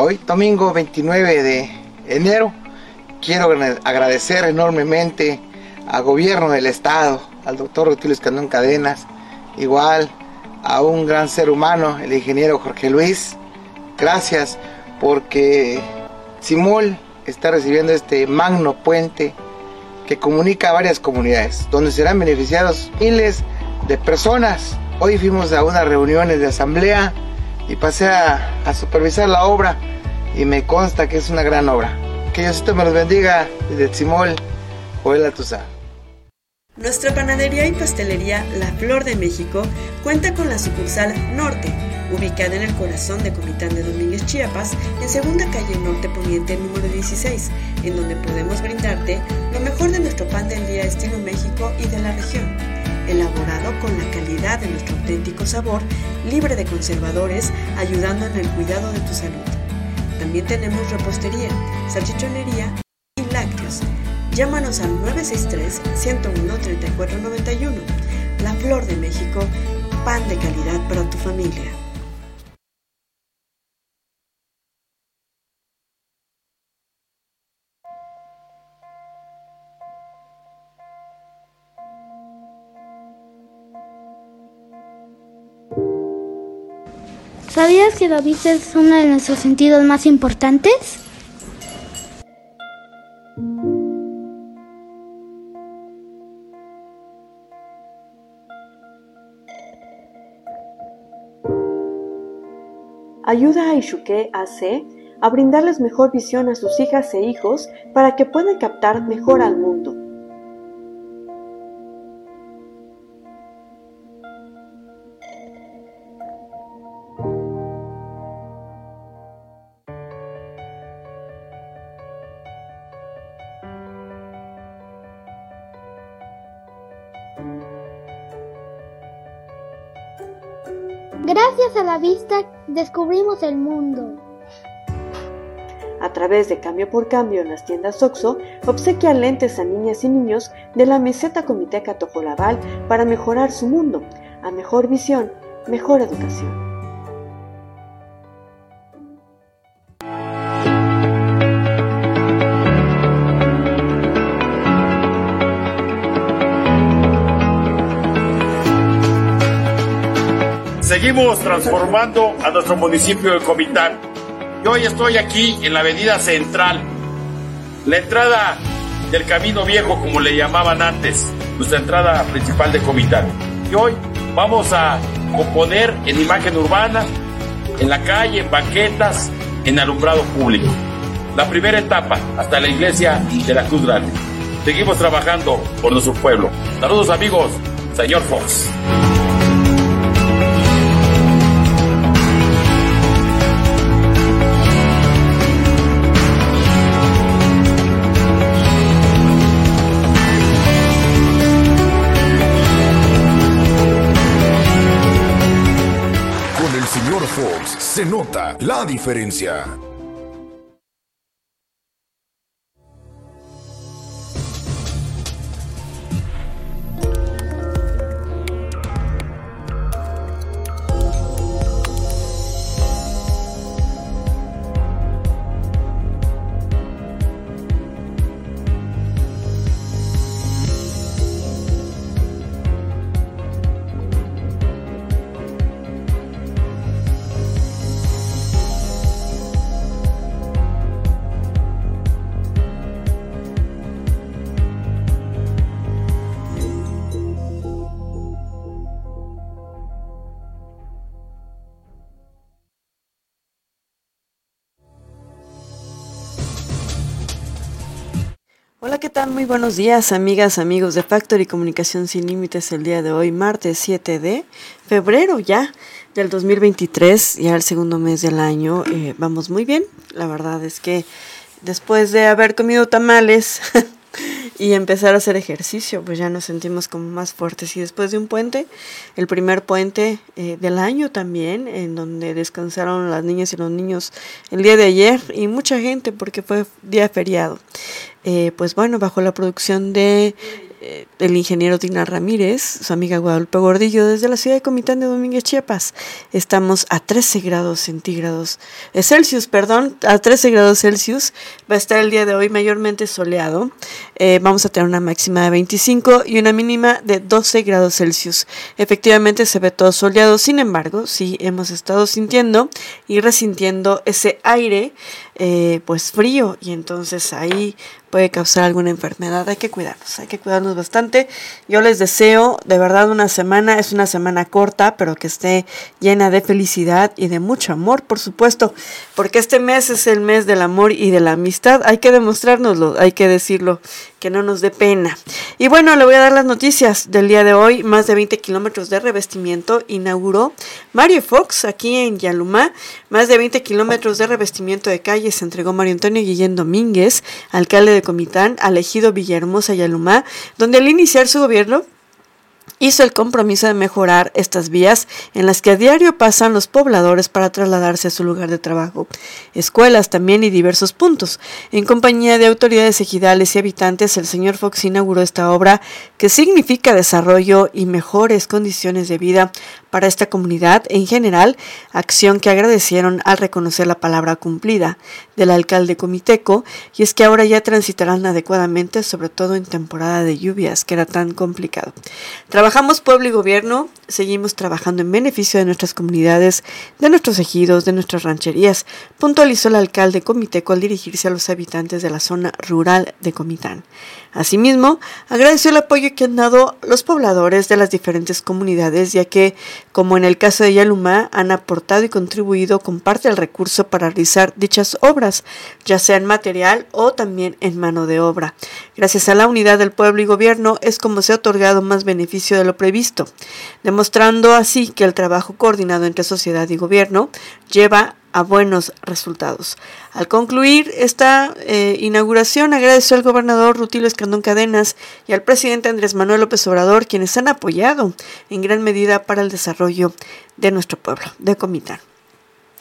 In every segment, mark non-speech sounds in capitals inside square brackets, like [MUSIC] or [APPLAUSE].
Hoy, domingo 29 de enero, quiero agradecer enormemente al gobierno del estado, al doctor Rutilio Escandón Cadenas, igual a un gran ser humano, el ingeniero Jorge Luis. Gracias porque Simul está recibiendo este magno puente que comunica a varias comunidades, donde serán beneficiados miles de personas. Hoy fuimos a unas reuniones de asamblea y pasé a, supervisar la obra y me consta que es una gran obra. Que Diosito me los bendiga desde Simol, Joel Tusa. Nuestra panadería y pastelería La Flor de México cuenta con la sucursal Norte, ubicada en el corazón de Comitán de Domínguez, Chiapas, en segunda calle Norte Poniente número 16, en donde podemos brindarte lo mejor de nuestro pan del día estilo México y de la región, elaborado con la calidad de nuestro auténtico sabor, libre de conservadores, ayudando en el cuidado de tu salud. También tenemos repostería, salchichonería y lácteos Llámanos al 963-101-3491. La Flor de México, pan de calidad para tu familia. ¿Sabías que la vista es uno de nuestros sentidos más importantes? ayuda a Ishuke AC a brindarles mejor visión a sus hijas e hijos para que puedan captar mejor al mundo. Gracias a la vista descubrimos el mundo. A través de Cambio por Cambio en las tiendas OXO, obsequia lentes a niñas y niños de la meseta Comiteca Tojolabal para mejorar su mundo, a mejor visión, mejor educación. Seguimos transformando a nuestro municipio de Comitán. Yo hoy estoy aquí en la avenida central, la entrada del Camino Viejo, como le llamaban antes, nuestra entrada principal de Comitán. Y hoy vamos a componer en imagen urbana, en la calle, en banquetas, en alumbrado público. La primera etapa hasta la iglesia de la Cruz Grande. Seguimos trabajando por nuestro pueblo. Saludos amigos, señor Fox. Se nota la diferencia. Muy buenos días, amigas, amigos de Factory Comunicación Sin Límites el día de hoy, martes 7 de febrero ya del 2023, ya el segundo mes del año. Eh, vamos muy bien, la verdad es que después de haber comido tamales [LAUGHS] y empezar a hacer ejercicio, pues ya nos sentimos como más fuertes. Y después de un puente, el primer puente eh, del año también, en donde descansaron las niñas y los niños el día de ayer y mucha gente porque fue día feriado. Eh, pues bueno, bajo la producción de el ingeniero Dina Ramírez, su amiga Guadalupe Gordillo, desde la ciudad de Comitán de Domínguez, Chiapas. Estamos a 13 grados centígrados, eh, Celsius, perdón, a 13 grados Celsius. Va a estar el día de hoy mayormente soleado. Eh, vamos a tener una máxima de 25 y una mínima de 12 grados Celsius. Efectivamente se ve todo soleado, sin embargo, sí hemos estado sintiendo y resintiendo ese aire pues frío y entonces ahí puede causar alguna enfermedad. Hay que cuidarnos, hay que cuidarnos bastante. Yo les deseo de verdad una semana, es una semana corta, pero que esté llena de felicidad y de mucho amor, por supuesto, porque este mes es el mes del amor y de la amistad. Hay que demostrárnoslo, hay que decirlo, que no nos dé pena. Y bueno, le voy a dar las noticias del día de hoy. Más de 20 kilómetros de revestimiento inauguró Mario Fox aquí en Yalumá. Más de 20 kilómetros de revestimiento de calles entregó Mario Antonio Guillén Domínguez, alcalde de Comitán, al ejido Villahermosa Yalumá, donde al iniciar su gobierno hizo el compromiso de mejorar estas vías en las que a diario pasan los pobladores para trasladarse a su lugar de trabajo, escuelas también y diversos puntos. En compañía de autoridades ejidales y habitantes, el señor Fox inauguró esta obra que significa desarrollo y mejores condiciones de vida para esta comunidad en general, acción que agradecieron al reconocer la palabra cumplida del alcalde comiteco, y es que ahora ya transitarán adecuadamente, sobre todo en temporada de lluvias, que era tan complicado. Trabajamos pueblo y gobierno, seguimos trabajando en beneficio de nuestras comunidades, de nuestros ejidos, de nuestras rancherías, puntualizó el alcalde comiteco al dirigirse a los habitantes de la zona rural de Comitán. Asimismo, agradeció el apoyo que han dado los pobladores de las diferentes comunidades, ya que, como en el caso de Yalumá, han aportado y contribuido con parte del recurso para realizar dichas obras, ya sea en material o también en mano de obra. Gracias a la unidad del pueblo y gobierno es como se ha otorgado más beneficio de lo previsto, demostrando así que el trabajo coordinado entre sociedad y gobierno lleva a buenos resultados. Al concluir esta eh, inauguración, agradeció al gobernador Rutilio Escandón Cadenas y al presidente Andrés Manuel López Obrador, quienes han apoyado en gran medida para el desarrollo de nuestro pueblo, de Comitán.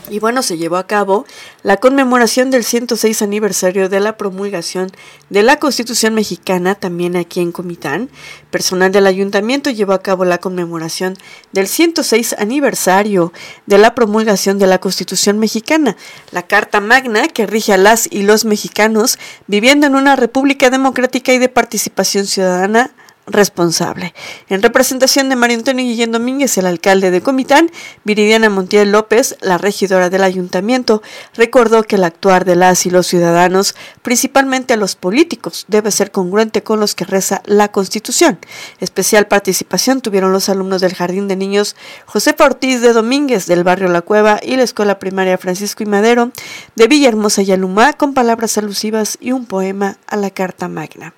Y bueno, se llevó a cabo la conmemoración del 106 aniversario de la promulgación de la Constitución mexicana, también aquí en Comitán. Personal del ayuntamiento llevó a cabo la conmemoración del 106 aniversario de la promulgación de la Constitución mexicana, la Carta Magna que rige a las y los mexicanos viviendo en una república democrática y de participación ciudadana responsable. En representación de María Antonio Guillén Domínguez, el alcalde de Comitán, Viridiana Montiel López, la regidora del ayuntamiento, recordó que el actuar de las y los ciudadanos, principalmente los políticos, debe ser congruente con los que reza la Constitución. Especial participación tuvieron los alumnos del Jardín de Niños José Ortiz de Domínguez del barrio La Cueva y la Escuela Primaria Francisco y Madero de Villahermosa y Alumá con palabras alusivas y un poema a la Carta Magna.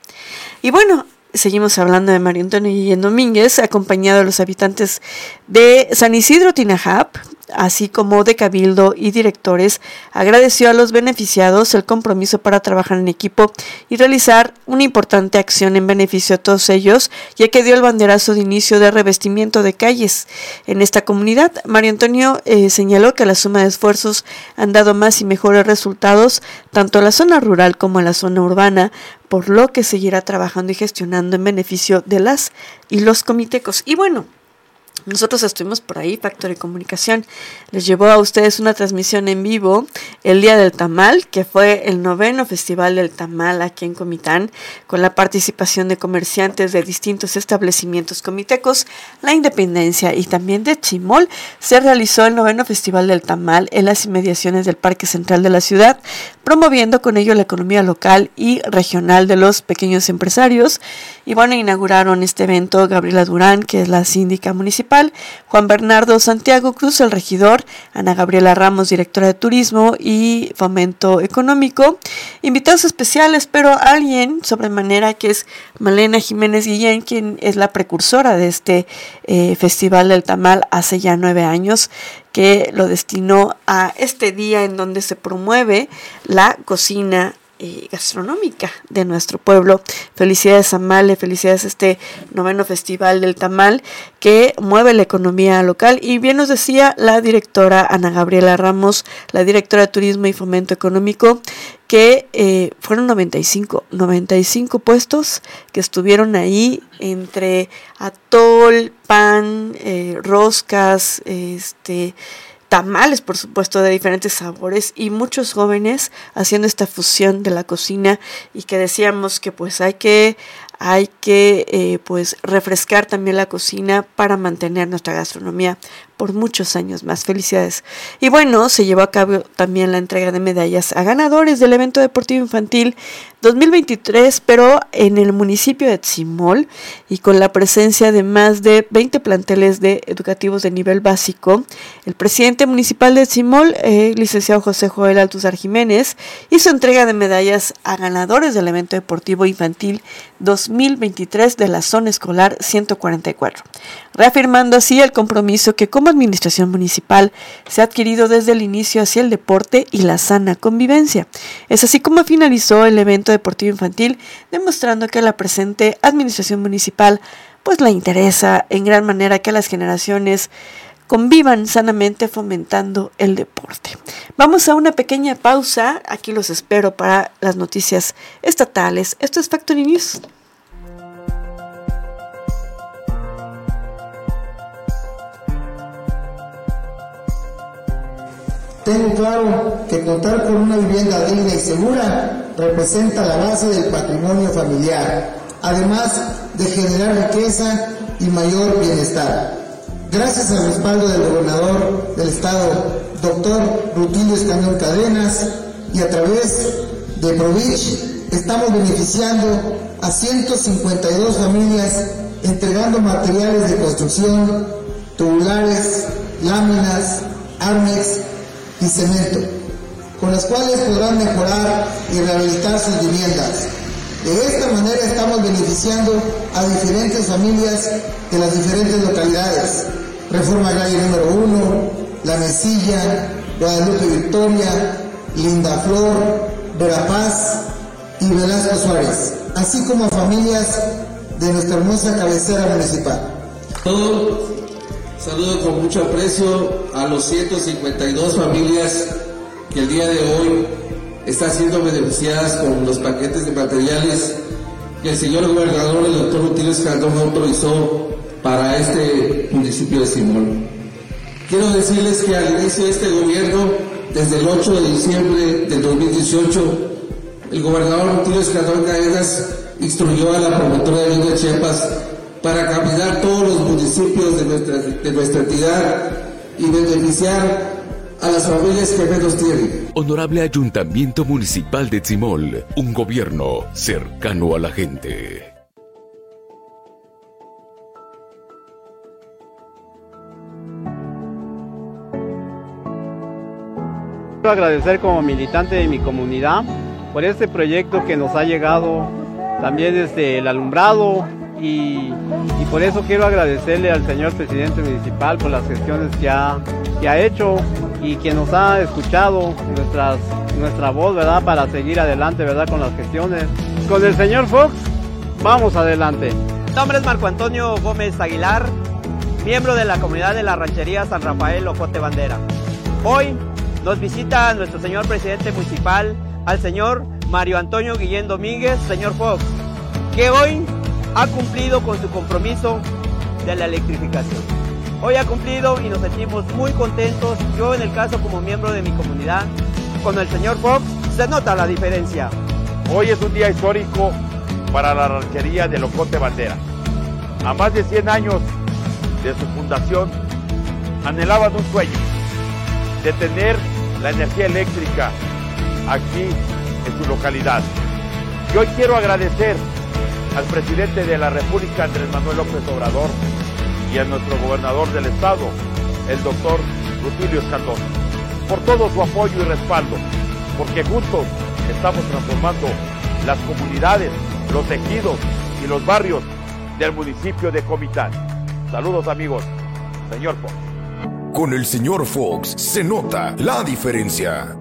Y bueno, Seguimos hablando de Mario Antonio Guillén Domínguez, acompañado de los habitantes de San Isidro Tinajap, así como de Cabildo y directores, agradeció a los beneficiados el compromiso para trabajar en equipo y realizar una importante acción en beneficio de todos ellos, ya que dio el banderazo de inicio de revestimiento de calles en esta comunidad. Mario Antonio eh, señaló que la suma de esfuerzos han dado más y mejores resultados tanto en la zona rural como en la zona urbana, por lo que seguirá trabajando y gestionando en beneficio de las y los comitecos. Y bueno, nosotros estuvimos por ahí, Factor de Comunicación les llevó a ustedes una transmisión en vivo el Día del Tamal, que fue el noveno Festival del Tamal aquí en Comitán, con la participación de comerciantes de distintos establecimientos comitecos, La Independencia y también de Chimol. Se realizó el noveno Festival del Tamal en las inmediaciones del Parque Central de la ciudad, promoviendo con ello la economía local y regional de los pequeños empresarios. Y bueno, inauguraron este evento Gabriela Durán, que es la síndica municipal, Juan Bernardo Santiago Cruz, el regidor, Ana Gabriela Ramos, directora de Turismo y Fomento Económico. Invitados especiales, pero alguien sobremanera que es Malena Jiménez Guillén, quien es la precursora de este eh, Festival del Tamal hace ya nueve años que lo destinó a este día en donde se promueve la cocina eh, gastronómica de nuestro pueblo. Felicidades a Male, felicidades a este noveno festival del tamal que mueve la economía local. Y bien nos decía la directora Ana Gabriela Ramos, la directora de Turismo y Fomento Económico, que eh, fueron 95, 95 puestos que estuvieron ahí entre atol, pan, eh, roscas, este, tamales, por supuesto, de diferentes sabores y muchos jóvenes haciendo esta fusión de la cocina y que decíamos que pues hay que hay que eh, pues refrescar también la cocina para mantener nuestra gastronomía por muchos años más. Felicidades. Y bueno, se llevó a cabo también la entrega de medallas a ganadores del evento deportivo infantil 2023, pero en el municipio de Tzimol y con la presencia de más de 20 planteles de educativos de nivel básico. El presidente municipal de Tzimol, eh, licenciado José Joel Altuzar Jiménez, hizo entrega de medallas a ganadores del evento deportivo infantil 2023 de la zona escolar 144, reafirmando así el compromiso que como administración municipal se ha adquirido desde el inicio hacia el deporte y la sana convivencia. Es así como finalizó el evento deportivo infantil, demostrando que la presente administración municipal pues la interesa en gran manera que las generaciones convivan sanamente fomentando el deporte. Vamos a una pequeña pausa, aquí los espero para las noticias estatales. Esto es Factory News. Tengo claro que contar con una vivienda digna y segura representa la base del patrimonio familiar, además de generar riqueza y mayor bienestar. Gracias al respaldo del gobernador del estado, doctor Rutilio Escañón Cadenas, y a través de Provich, estamos beneficiando a 152 familias entregando materiales de construcción, tubulares, láminas, armex y cemento, con las cuales podrán mejorar y rehabilitar sus viviendas. De esta manera estamos beneficiando a diferentes familias de las diferentes localidades. Reforma Agraria número 1, La Mesilla, Guadalupe Victoria, Linda Flor, Verapaz y Velasco Suárez, así como a familias de nuestra hermosa cabecera municipal. Todo saludo con mucho aprecio a los 152 familias que el día de hoy están siendo beneficiadas con los paquetes de materiales que el señor gobernador, el doctor Rutilio Escandón, autorizó para este municipio de Simón. Quiero decirles que al inicio de este gobierno, desde el 8 de diciembre del 2018, el gobernador Rutilio Escandón Cadenas instruyó a la promotora de de Chiapas para caminar todos los municipios de nuestra, de nuestra entidad y beneficiar a las familias que menos tienen. Honorable Ayuntamiento Municipal de Tzimol, un gobierno cercano a la gente. Quiero agradecer como militante de mi comunidad por este proyecto que nos ha llegado también desde el alumbrado y, por eso quiero agradecerle al señor presidente municipal por las gestiones que ha, que ha hecho y que nos ha escuchado nuestras, nuestra voz, ¿verdad? Para seguir adelante, ¿verdad? Con las gestiones. Con el señor Fox, vamos adelante. Mi nombre es Marco Antonio Gómez Aguilar, miembro de la comunidad de la ranchería San Rafael Ocote Bandera. Hoy nos visita nuestro señor presidente municipal, al señor Mario Antonio Guillén Domínguez, señor Fox, que hoy ha cumplido con su compromiso de la electrificación. Hoy ha cumplido y nos sentimos muy contentos. Yo en el caso como miembro de mi comunidad, con el señor Fox, se nota la diferencia. Hoy es un día histórico para la ranchería de Locote Bandera. A más de 100 años de su fundación, anhelaban un sueño de tener la energía eléctrica aquí en su localidad. Y hoy quiero agradecer al presidente de la República, Andrés Manuel López Obrador, y a nuestro gobernador del estado, el doctor Rutilio Escandón, por todo su apoyo y respaldo, porque juntos estamos transformando las comunidades, los tejidos y los barrios del municipio de Comitán. Saludos amigos, señor Fox. Con el señor Fox se nota la diferencia.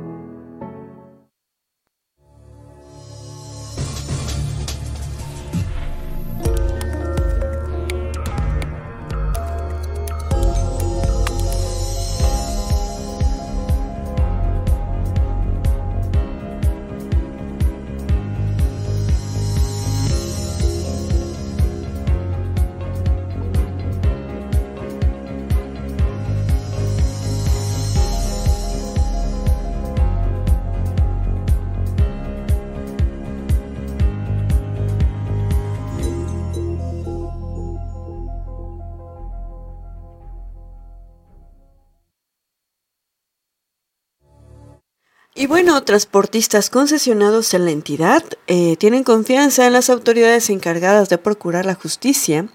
Bueno, transportistas concesionados en la entidad eh, tienen confianza en las autoridades encargadas de procurar la justicia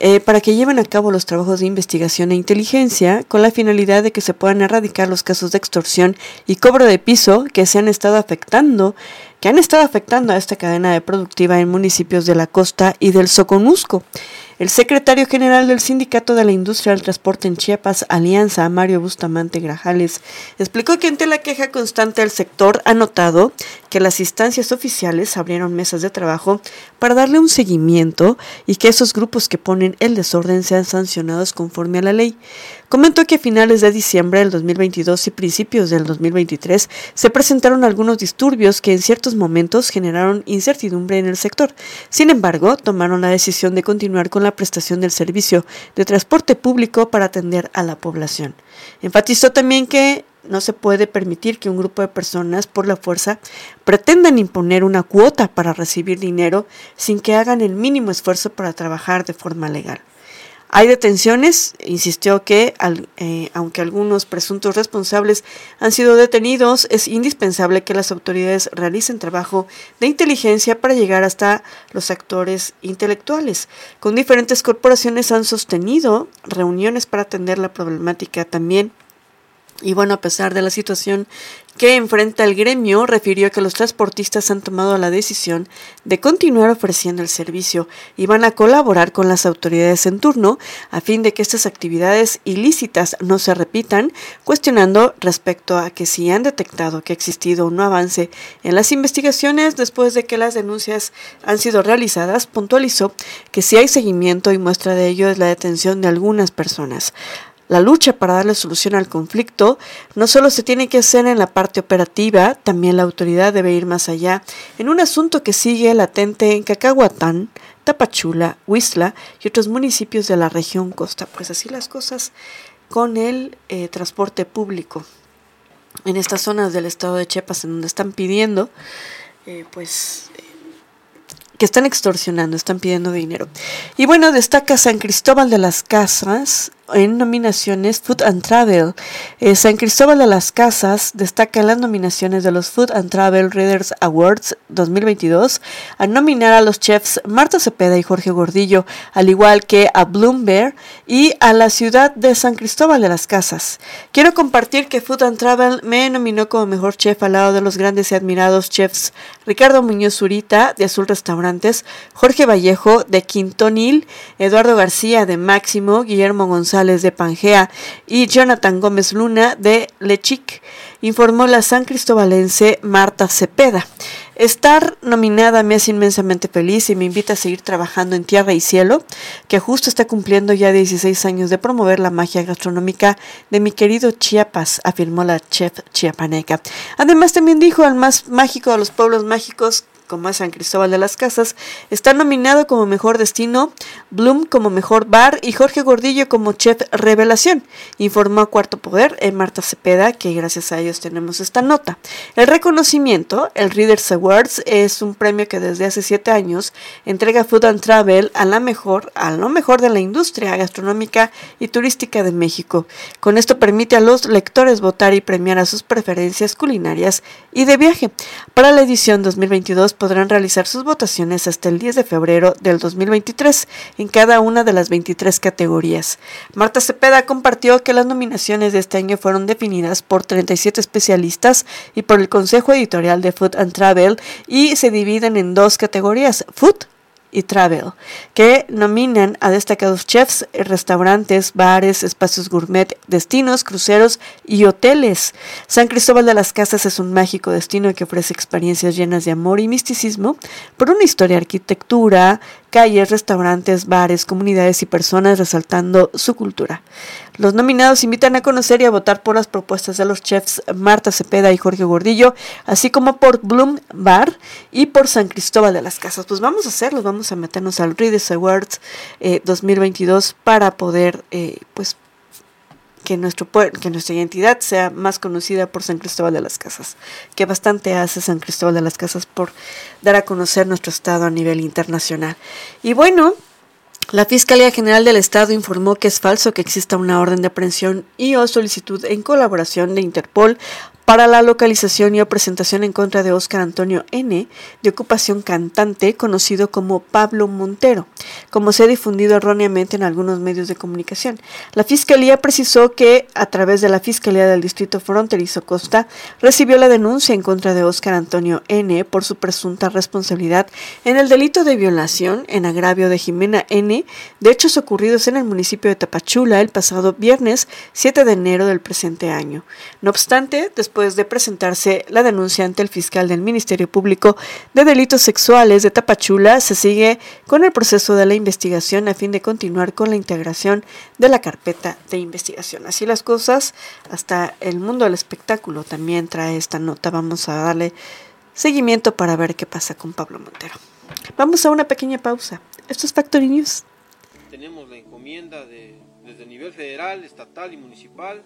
eh, para que lleven a cabo los trabajos de investigación e inteligencia con la finalidad de que se puedan erradicar los casos de extorsión y cobro de piso que se han estado afectando, que han estado afectando a esta cadena de productiva en municipios de la costa y del Soconusco. El secretario general del Sindicato de la Industria del Transporte en Chiapas, Alianza, Mario Bustamante Grajales, explicó que ante la queja constante del sector ha notado que las instancias oficiales abrieron mesas de trabajo para darle un seguimiento y que esos grupos que ponen el desorden sean sancionados conforme a la ley. Comentó que a finales de diciembre del 2022 y principios del 2023 se presentaron algunos disturbios que en ciertos momentos generaron incertidumbre en el sector. Sin embargo, tomaron la decisión de continuar con la prestación del servicio de transporte público para atender a la población. Enfatizó también que no se puede permitir que un grupo de personas por la fuerza pretendan imponer una cuota para recibir dinero sin que hagan el mínimo esfuerzo para trabajar de forma legal. Hay detenciones, insistió que eh, aunque algunos presuntos responsables han sido detenidos, es indispensable que las autoridades realicen trabajo de inteligencia para llegar hasta los actores intelectuales. Con diferentes corporaciones han sostenido reuniones para atender la problemática también y bueno, a pesar de la situación que enfrenta el gremio, refirió que los transportistas han tomado la decisión de continuar ofreciendo el servicio y van a colaborar con las autoridades en turno a fin de que estas actividades ilícitas no se repitan, cuestionando respecto a que si han detectado que ha existido un avance en las investigaciones después de que las denuncias han sido realizadas, puntualizó que si hay seguimiento y muestra de ello es la detención de algunas personas. La lucha para darle solución al conflicto no solo se tiene que hacer en la parte operativa, también la autoridad debe ir más allá, en un asunto que sigue latente en Cacahuatán, Tapachula, Huizla y otros municipios de la región costa. Pues así las cosas con el eh, transporte público en estas zonas del estado de Chiapas en donde están pidiendo eh, pues que están extorsionando, están pidiendo dinero. Y bueno, destaca San Cristóbal de las Casas en nominaciones Food and Travel. Eh, San Cristóbal de las Casas destaca en las nominaciones de los Food and Travel Readers Awards 2022 a nominar a los chefs Marta Cepeda y Jorge Gordillo, al igual que a Bloomberg y a la ciudad de San Cristóbal de las Casas. Quiero compartir que Food and Travel me nominó como mejor chef al lado de los grandes y admirados chefs Ricardo Muñoz Zurita de Azul Restaurantes, Jorge Vallejo de Quintonil, Eduardo García de Máximo, Guillermo González de Pangea y Jonathan Gómez Luna de Lechic, informó la san cristobalense Marta Cepeda. Estar nominada me hace inmensamente feliz y me invita a seguir trabajando en Tierra y Cielo, que justo está cumpliendo ya 16 años de promover la magia gastronómica de mi querido Chiapas, afirmó la chef chiapaneca. Además también dijo al más mágico de los pueblos mágicos como San Cristóbal de las Casas, está nominado como mejor destino, Bloom como mejor bar y Jorge Gordillo como chef revelación, informó a Cuarto Poder en Marta Cepeda, que gracias a ellos tenemos esta nota. El reconocimiento, el Readers Awards, es un premio que desde hace siete años entrega Food and Travel a la mejor, a lo mejor de la industria gastronómica y turística de México. Con esto permite a los lectores votar y premiar a sus preferencias culinarias y de viaje. Para la edición 2022 podrán realizar sus votaciones hasta el 10 de febrero del 2023 en cada una de las 23 categorías. Marta Cepeda compartió que las nominaciones de este año fueron definidas por 37 especialistas y por el Consejo Editorial de Food and Travel y se dividen en dos categorías, Food y Travel, que nominan a destacados chefs, restaurantes, bares, espacios gourmet, destinos, cruceros y hoteles. San Cristóbal de las Casas es un mágico destino que ofrece experiencias llenas de amor y misticismo por una historia arquitectura, calles, restaurantes, bares, comunidades y personas resaltando su cultura. Los nominados invitan a conocer y a votar por las propuestas de los chefs Marta Cepeda y Jorge Gordillo, así como por Bloom Bar y por San Cristóbal de las Casas. Pues vamos a hacerlo, vamos a meternos al Readers Awards 2022 eh, para poder eh, pues que, nuestro, que nuestra identidad sea más conocida por San Cristóbal de las Casas, que bastante hace San Cristóbal de las Casas por dar a conocer nuestro estado a nivel internacional. Y bueno, la Fiscalía General del Estado informó que es falso que exista una orden de aprehensión y o solicitud en colaboración de Interpol para la localización y presentación en contra de Óscar Antonio N., de ocupación cantante, conocido como Pablo Montero, como se ha difundido erróneamente en algunos medios de comunicación. La Fiscalía precisó que, a través de la Fiscalía del Distrito Fronterizo Costa, recibió la denuncia en contra de Óscar Antonio N. por su presunta responsabilidad en el delito de violación en agravio de Jimena N. de hechos ocurridos en el municipio de Tapachula el pasado viernes 7 de enero del presente año. No obstante, después de presentarse la denuncia ante el fiscal del Ministerio Público de Delitos Sexuales de Tapachula, se sigue con el proceso de la investigación a fin de continuar con la integración de la carpeta de investigación. Así las cosas, hasta el mundo del espectáculo también trae esta nota. Vamos a darle seguimiento para ver qué pasa con Pablo Montero. Vamos a una pequeña pausa. Esto es Factory News. Tenemos la encomienda de, desde el nivel federal, estatal y municipal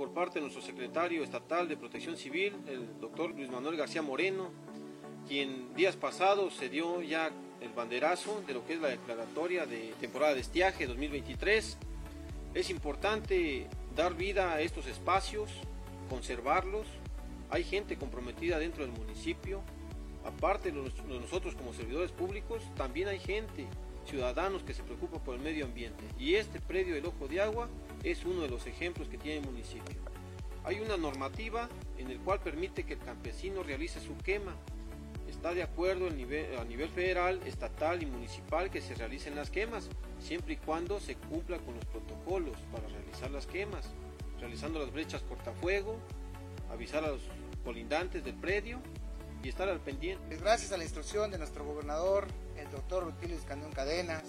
por parte de nuestro secretario estatal de Protección Civil, el doctor Luis Manuel García Moreno, quien días pasados se dio ya el banderazo de lo que es la declaratoria de temporada de estiaje 2023. Es importante dar vida a estos espacios, conservarlos. Hay gente comprometida dentro del municipio. Aparte de nosotros como servidores públicos, también hay gente, ciudadanos que se preocupan por el medio ambiente. Y este predio del Ojo de Agua es uno de los ejemplos que tiene el municipio. Hay una normativa en el cual permite que el campesino realice su quema. Está de acuerdo a nivel federal, estatal y municipal que se realicen las quemas, siempre y cuando se cumpla con los protocolos para realizar las quemas, realizando las brechas cortafuego, avisar a los colindantes del predio y estar al pendiente. Gracias a la instrucción de nuestro gobernador, el doctor Rutilio Escandón Cadenas,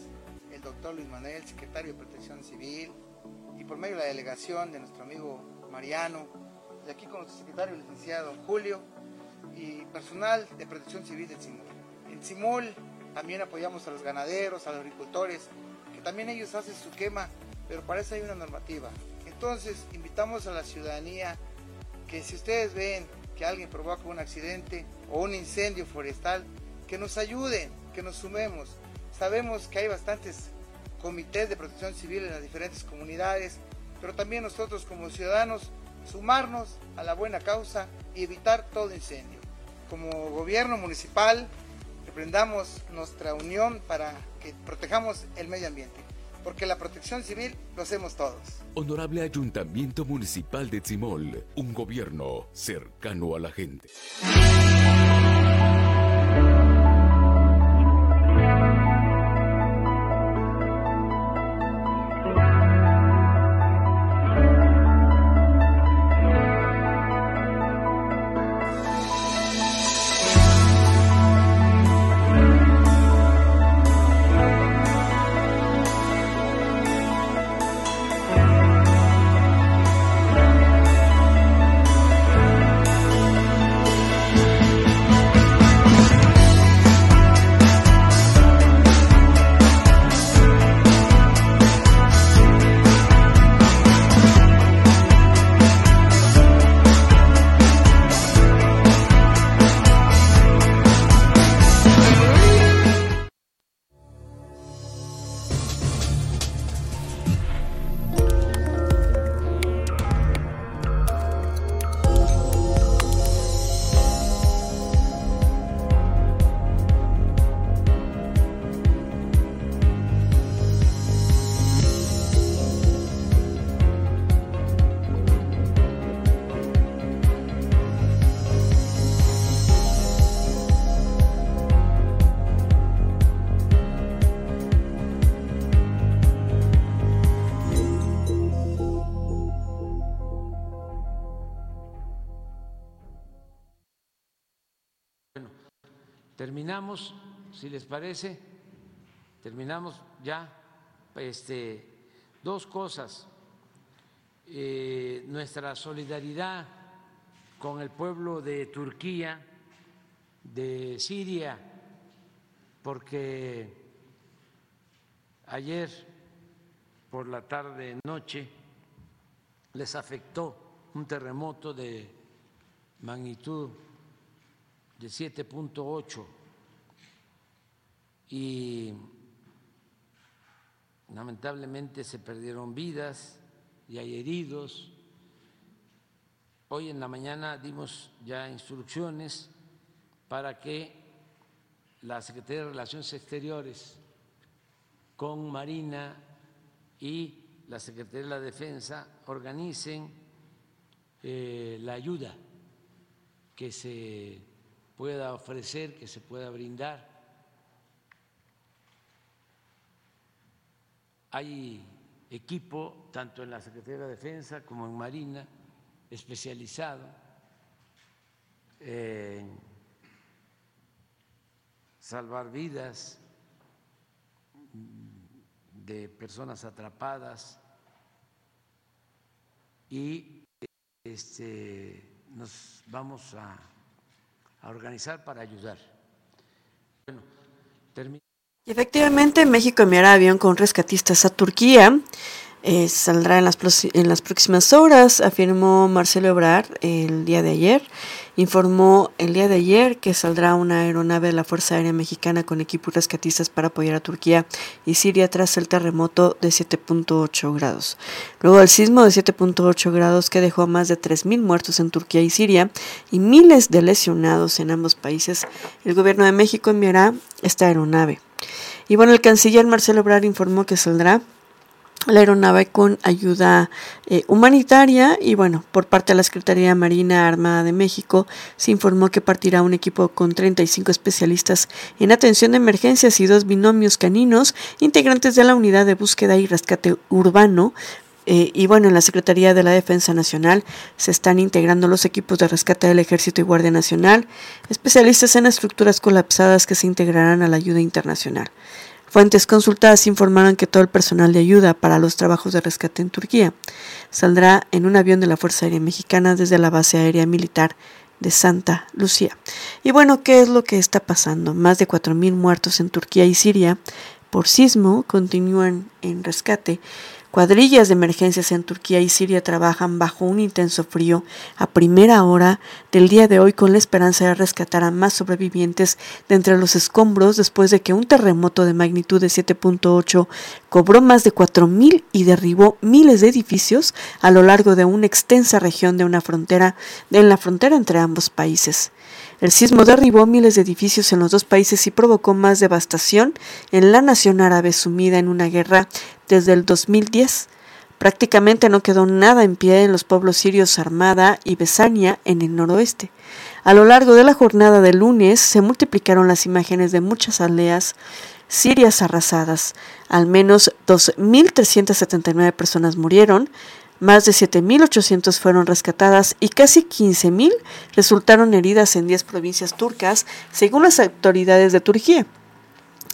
el doctor Luis Manuel, secretario de Protección Civil, y por medio de la delegación de nuestro amigo Mariano, y aquí con nuestro secretario licenciado Julio y personal de protección civil del CIMUL. En CIMUL también apoyamos a los ganaderos, a los agricultores, que también ellos hacen su quema, pero para eso hay una normativa. Entonces invitamos a la ciudadanía que si ustedes ven que alguien provoca un accidente o un incendio forestal, que nos ayuden, que nos sumemos. Sabemos que hay bastantes comités de protección civil en las diferentes comunidades, pero también nosotros como ciudadanos sumarnos a la buena causa y evitar todo incendio. Como gobierno municipal, reprendamos nuestra unión para que protejamos el medio ambiente, porque la protección civil lo hacemos todos. Honorable Ayuntamiento Municipal de Tzimol, un gobierno cercano a la gente. Si les parece, terminamos ya este, dos cosas. Eh, nuestra solidaridad con el pueblo de Turquía, de Siria, porque ayer por la tarde noche les afectó un terremoto de magnitud de 7.8 y lamentablemente se perdieron vidas y hay heridos. hoy en la mañana dimos ya instrucciones para que la Secretaría de Relaciones Exteriores con Marina y la Secretaría de la Defensa organicen eh, la ayuda que se pueda ofrecer, que se pueda brindar. Hay equipo, tanto en la Secretaría de Defensa como en Marina, especializado en salvar vidas de personas atrapadas y este, nos vamos a, a organizar para ayudar. Bueno, termino. Y efectivamente, México enviará avión con rescatistas a Turquía. Eh, saldrá en las, próximas horas, afirmó Marcelo Ebrard el día de ayer. Informó el día de ayer que saldrá una aeronave de la Fuerza Aérea Mexicana con equipos rescatistas para apoyar a Turquía y Siria tras el terremoto de 7.8 grados. Luego del sismo de 7.8 grados que dejó más de 3.000 muertos en Turquía y Siria y miles de lesionados en ambos países, el gobierno de México enviará esta aeronave. Y bueno, el canciller Marcelo Ebrard informó que saldrá la aeronave con ayuda eh, humanitaria y bueno, por parte de la Secretaría Marina Armada de México se informó que partirá un equipo con 35 especialistas en atención de emergencias y dos binomios caninos integrantes de la unidad de búsqueda y rescate urbano eh, y bueno, en la Secretaría de la Defensa Nacional se están integrando los equipos de rescate del Ejército y Guardia Nacional, especialistas en estructuras colapsadas que se integrarán a la ayuda internacional. Fuentes consultadas informaron que todo el personal de ayuda para los trabajos de rescate en Turquía saldrá en un avión de la Fuerza Aérea Mexicana desde la base aérea militar de Santa Lucía. Y bueno, ¿qué es lo que está pasando? Más de 4.000 muertos en Turquía y Siria por sismo continúan en rescate. Cuadrillas de emergencias en Turquía y Siria trabajan bajo un intenso frío a primera hora del día de hoy con la esperanza de rescatar a más sobrevivientes de entre los escombros después de que un terremoto de magnitud de 7.8 cobró más de 4.000 y derribó miles de edificios a lo largo de una extensa región de una frontera, en la frontera entre ambos países. El sismo derribó miles de edificios en los dos países y provocó más devastación en la nación árabe sumida en una guerra desde el 2010. Prácticamente no quedó nada en pie en los pueblos sirios Armada y Besania en el noroeste. A lo largo de la jornada de lunes se multiplicaron las imágenes de muchas aldeas sirias arrasadas. Al menos 2.379 personas murieron, más de 7.800 fueron rescatadas y casi 15.000 resultaron heridas en 10 provincias turcas, según las autoridades de Turquía.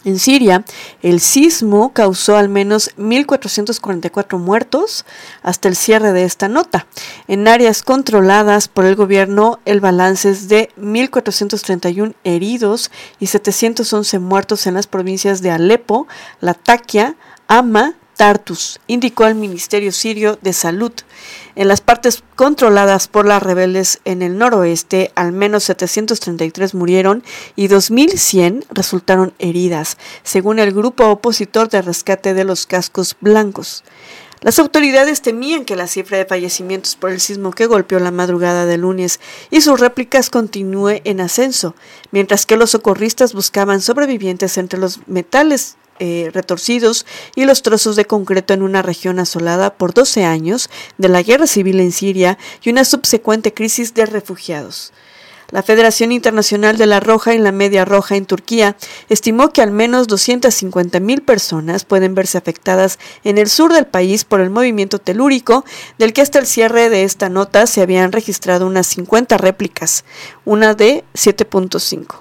En Siria, el sismo causó al menos 1.444 muertos hasta el cierre de esta nota. En áreas controladas por el gobierno, el balance es de 1.431 heridos y 711 muertos en las provincias de Alepo, Latakia, Ama, Tartus, indicó el Ministerio Sirio de Salud. En las partes controladas por las rebeldes en el noroeste, al menos 733 murieron y 2.100 resultaron heridas, según el grupo opositor de rescate de los cascos blancos. Las autoridades temían que la cifra de fallecimientos por el sismo que golpeó la madrugada de lunes y sus réplicas continúe en ascenso, mientras que los socorristas buscaban sobrevivientes entre los metales eh, retorcidos y los trozos de concreto en una región asolada por 12 años de la guerra civil en Siria y una subsecuente crisis de refugiados. La Federación Internacional de la Roja y la Media Roja en Turquía estimó que al menos 250.000 personas pueden verse afectadas en el sur del país por el movimiento telúrico, del que hasta el cierre de esta nota se habían registrado unas 50 réplicas, una de 7.5.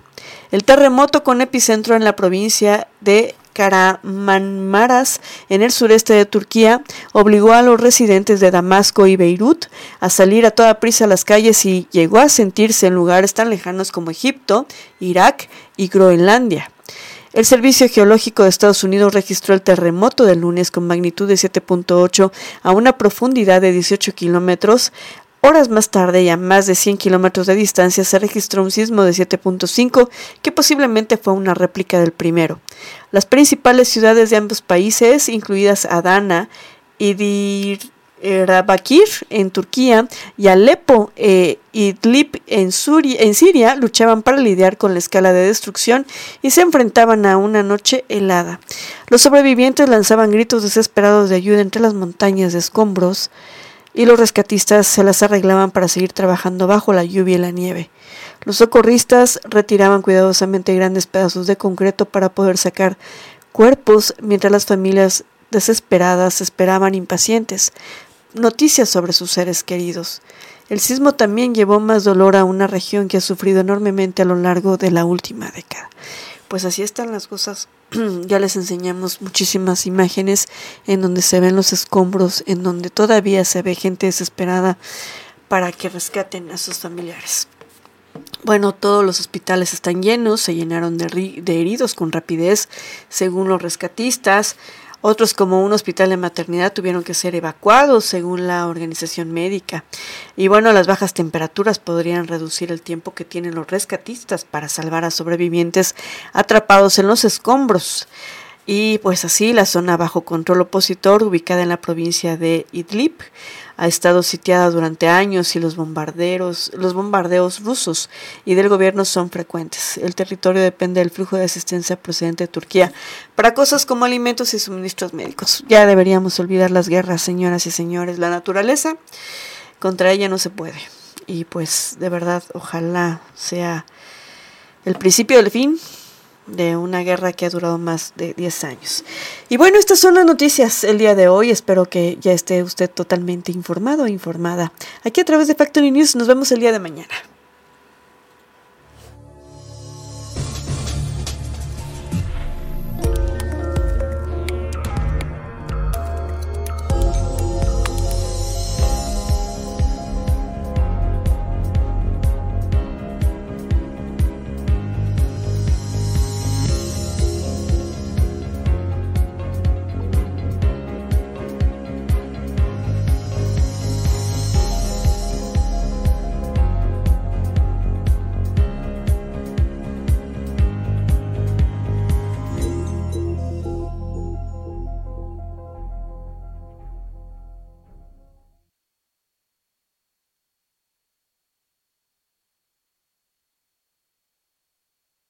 El terremoto con epicentro en la provincia de Karamanmaras, en el sureste de Turquía, obligó a los residentes de Damasco y Beirut a salir a toda prisa a las calles y llegó a sentirse en lugares tan lejanos como Egipto, Irak y Groenlandia. El Servicio Geológico de Estados Unidos registró el terremoto del lunes con magnitud de 7.8 a una profundidad de 18 kilómetros Horas más tarde y a más de 100 kilómetros de distancia se registró un sismo de 7.5 que posiblemente fue una réplica del primero. Las principales ciudades de ambos países, incluidas Adana, Idir, Rabakir en Turquía y Alepo e Idlib en Siria luchaban para lidiar con la escala de destrucción y se enfrentaban a una noche helada. Los sobrevivientes lanzaban gritos desesperados de ayuda entre las montañas de escombros y los rescatistas se las arreglaban para seguir trabajando bajo la lluvia y la nieve. Los socorristas retiraban cuidadosamente grandes pedazos de concreto para poder sacar cuerpos mientras las familias desesperadas esperaban impacientes noticias sobre sus seres queridos. El sismo también llevó más dolor a una región que ha sufrido enormemente a lo largo de la última década. Pues así están las cosas. [CLEARS THROAT] ya les enseñamos muchísimas imágenes en donde se ven los escombros, en donde todavía se ve gente desesperada para que rescaten a sus familiares. Bueno, todos los hospitales están llenos, se llenaron de, heridos con rapidez, según los rescatistas. Otros, como un hospital de maternidad, tuvieron que ser evacuados según la organización médica. Y bueno, las bajas temperaturas podrían reducir el tiempo que tienen los rescatistas para salvar a sobrevivientes atrapados en los escombros. Y pues así, la zona bajo control opositor, ubicada en la provincia de Idlib, ha estado sitiada durante años y los bombarderos, los bombardeos rusos y del gobierno son frecuentes. El territorio depende del flujo de asistencia procedente de Turquía para cosas como alimentos y suministros médicos. Ya deberíamos olvidar las guerras, señoras y señores. La naturaleza contra ella no se puede. Y pues de verdad, ojalá sea el principio del fin de una guerra que ha durado más de 10 años. Y bueno, estas son las noticias el día de hoy. Espero que ya esté usted totalmente informado o informada. Aquí a través de Factory News nos vemos el día de mañana.